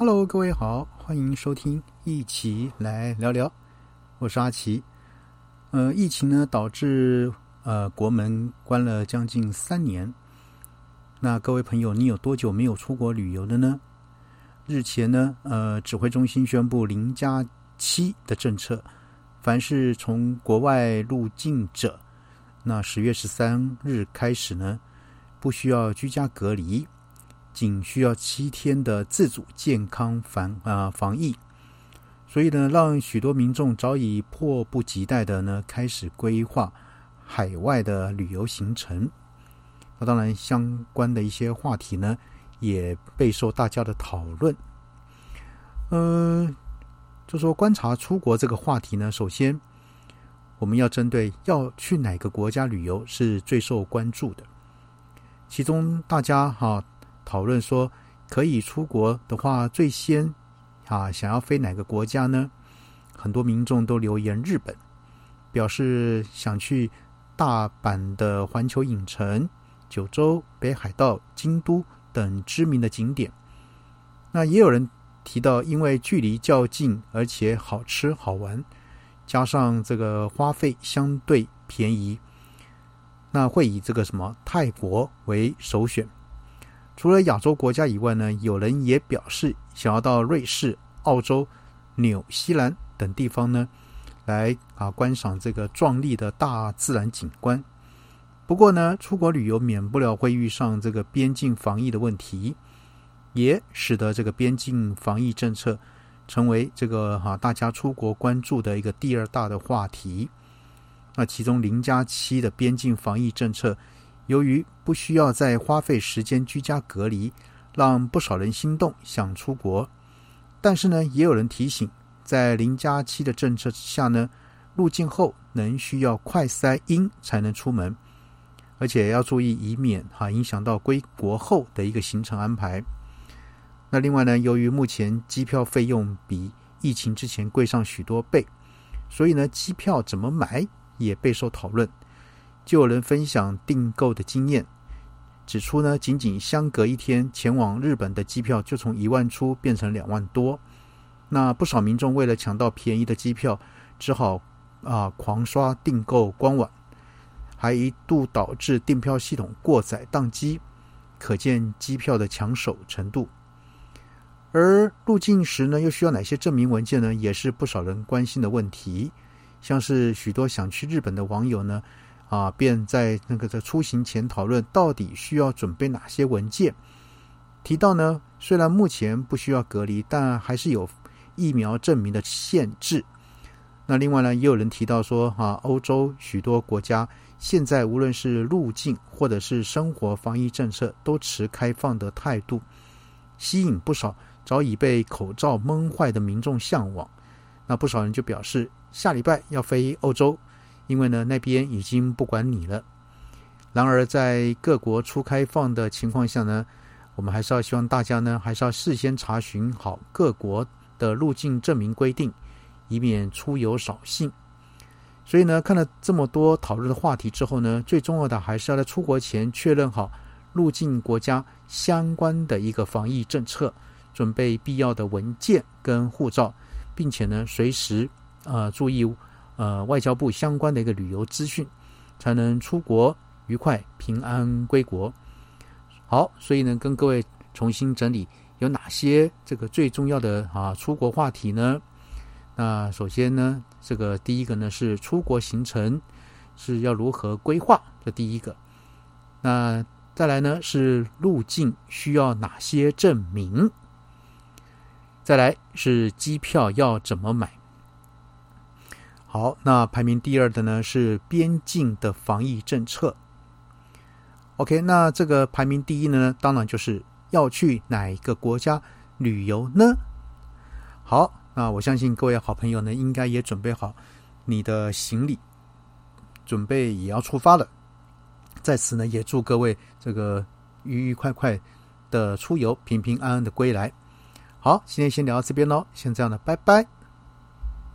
Hello，各位好，欢迎收听，一起来聊聊。我是阿奇。呃，疫情呢导致呃国门关了将近三年。那各位朋友，你有多久没有出国旅游了呢？日前呢，呃，指挥中心宣布零加七的政策，凡是从国外入境者，那十月十三日开始呢，不需要居家隔离。仅需要七天的自主健康防啊防疫，所以呢，让许多民众早已迫不及待的呢开始规划海外的旅游行程。那当然，相关的一些话题呢也备受大家的讨论。嗯，就说观察出国这个话题呢，首先我们要针对要去哪个国家旅游是最受关注的，其中大家哈。讨论说可以出国的话，最先啊想要飞哪个国家呢？很多民众都留言日本，表示想去大阪的环球影城、九州、北海道、京都等知名的景点。那也有人提到，因为距离较近，而且好吃好玩，加上这个花费相对便宜，那会以这个什么泰国为首选。除了亚洲国家以外呢，有人也表示想要到瑞士、澳洲、纽西兰等地方呢，来啊观赏这个壮丽的大自然景观。不过呢，出国旅游免不了会遇上这个边境防疫的问题，也使得这个边境防疫政策成为这个哈大家出国关注的一个第二大的话题。那其中零加七的边境防疫政策。由于不需要再花费时间居家隔离，让不少人心动想出国。但是呢，也有人提醒，在零加七的政策之下呢，入境后能需要快筛阴才能出门，而且要注意以免哈影响到归国后的一个行程安排。那另外呢，由于目前机票费用比疫情之前贵上许多倍，所以呢，机票怎么买也备受讨论。就有人分享订购的经验，指出呢，仅仅相隔一天前往日本的机票就从一万出变成两万多。那不少民众为了抢到便宜的机票，只好啊狂刷订购官网，还一度导致订票系统过载宕机，可见机票的抢手程度。而入境时呢，又需要哪些证明文件呢？也是不少人关心的问题。像是许多想去日本的网友呢。啊，便在那个在出行前讨论到底需要准备哪些文件。提到呢，虽然目前不需要隔离，但还是有疫苗证明的限制。那另外呢，也有人提到说，哈，欧洲许多国家现在无论是入境或者是生活防疫政策，都持开放的态度，吸引不少早已被口罩闷坏的民众向往。那不少人就表示，下礼拜要飞欧洲。因为呢，那边已经不管你了。然而，在各国初开放的情况下呢，我们还是要希望大家呢，还是要事先查询好各国的入境证明规定，以免出游扫兴。所以呢，看了这么多讨论的话题之后呢，最重要的还是要在出国前确认好入境国家相关的一个防疫政策，准备必要的文件跟护照，并且呢，随时呃注意。呃，外交部相关的一个旅游资讯，才能出国愉快平安归国。好，所以呢，跟各位重新整理有哪些这个最重要的啊出国话题呢？那首先呢，这个第一个呢是出国行程是要如何规划，这第一个。那再来呢是入境需要哪些证明？再来是机票要怎么买？好，那排名第二的呢是边境的防疫政策。OK，那这个排名第一呢，当然就是要去哪一个国家旅游呢？好，那我相信各位好朋友呢，应该也准备好你的行李，准备也要出发了。在此呢，也祝各位这个愉愉快快的出游，平平安安的归来。好，今天先聊到这边喽，先这样的，拜拜。